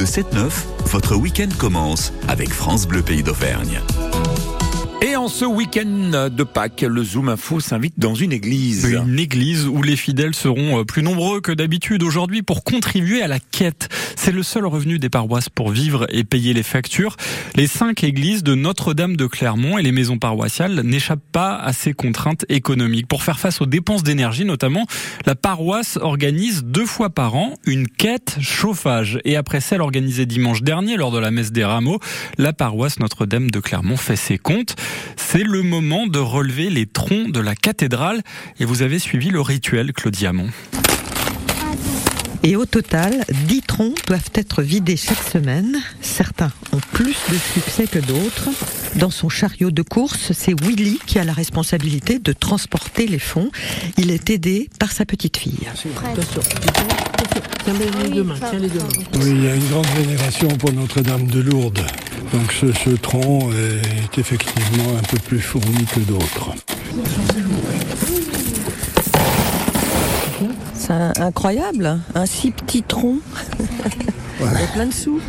Le 7-9, votre week-end commence avec France Bleu Pays d'Auvergne. Et en ce week-end de Pâques, le Zoom Info s'invite dans une église. Une église où les fidèles seront euh, plus nombreux que d'habitude aujourd'hui pour contribuer à la quête. C'est le seul revenu des paroisses pour vivre et payer les factures. Les cinq églises de Notre-Dame de Clermont et les maisons paroissiales n'échappent pas à ces contraintes économiques. Pour faire face aux dépenses d'énergie notamment, la paroisse organise deux fois par an une quête chauffage. Et après celle organisée dimanche dernier lors de la messe des rameaux, la paroisse Notre-Dame de Clermont fait ses comptes. C'est le moment de relever les troncs de la cathédrale et vous avez suivi le rituel, Claudia Mont. Et au total, 10 troncs doivent être vidés chaque semaine. Certains ont plus de succès que d'autres. Dans son chariot de course, c'est Willy qui a la responsabilité de transporter les fonds. Il est aidé par sa petite fille. Tiens les deux mains. Oui, il y a une grande vénération pour Notre-Dame de Lourdes. Donc ce, ce tronc est effectivement un peu plus fourni que d'autres. C'est incroyable, un si petit tronc. Il y a plein de sous.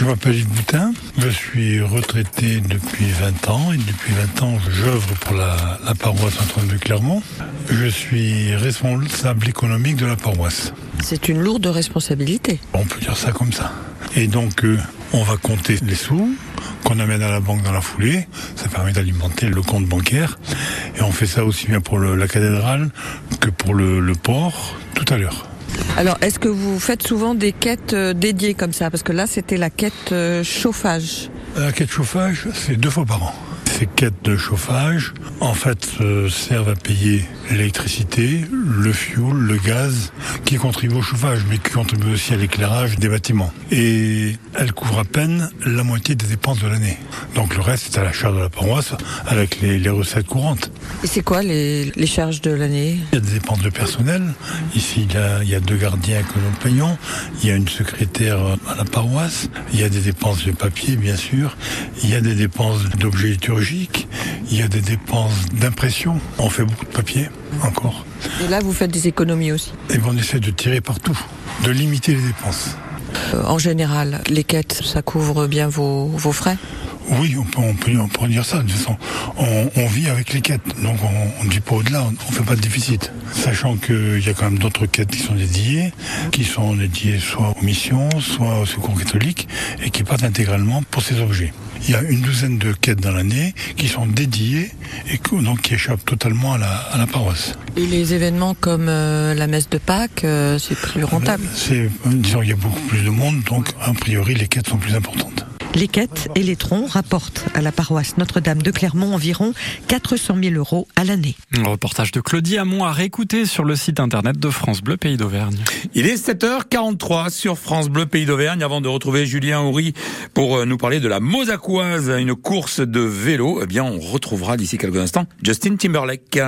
Je m'appelle Yves Boutin, je suis retraité depuis 20 ans et depuis 20 ans j'œuvre pour la, la paroisse Antoine de Clermont. Je suis responsable économique de la paroisse. C'est une lourde responsabilité. On peut dire ça comme ça. Et donc euh, on va compter les sous qu'on amène à la banque dans la foulée. Ça permet d'alimenter le compte bancaire. Et on fait ça aussi bien pour le- la cathédrale que pour le, le port tout à l'heure. Alors, est-ce que vous faites souvent des quêtes euh, dédiées comme ça? Parce que là, c'était la quête euh, chauffage. La quête chauffage, c'est deux fois par an. Ces quêtes de chauffage, en fait, euh, servent à payer l'électricité, le fioul, le gaz, qui contribuent au chauffage, mais qui contribuent aussi à l'éclairage des bâtiments. Et elles à peine la moitié des dépenses de l'année. Donc le reste est à la charge de la paroisse, avec les, les recettes courantes. Et c'est quoi les, les charges de l'année? Il y a des dépenses de personnel. Ici, il y a, il y a deux gardiens que nous payons. Il y a une secrétaire à la paroisse. Il y a des dépenses de papier, bien sûr. Il y a des dépenses d'objets liturgiques. Il y a des dépenses d'impression. On fait beaucoup de papier, encore. Et là, vous faites des économies aussi. Et on essaie de tirer partout, de limiter les dépenses. En général, les quêtes, ça couvre bien vos, vos frais? Oui, on peut, on peut, on peut dire ça. De toute façon, on, on vit avec les quêtes. Donc on ne dit pas au-delà, on ne fait pas de déficit. Sachant qu'il y a quand même d'autres quêtes qui sont dédiées, qui sont dédiées soit aux missions, soit au secours catholique, et qui partent intégralement pour ces objets. Il y a une douzaine de quêtes dans l'année qui sont dédiées et donc qui échappent totalement à la, à la paroisse. Et les événements comme euh, la messe de Pâques, euh, c'est plus rentable. C'est, disons, il y a beaucoup plus de monde, donc a priori les quêtes sont plus importantes. Les quêtes et les troncs rapportent à la paroisse Notre-Dame de Clermont environ 400 000 euros à l'année. Un reportage de Claudie Amont à réécouter sur le site internet de France Bleu Pays d'Auvergne. Il est 7h43 sur France Bleu Pays d'Auvergne avant de retrouver Julien Houry pour euh, nous parler de la Mosacoise, une course de vélo. Eh bien, on retrouvera d'ici quelques instants Justin Timberlake.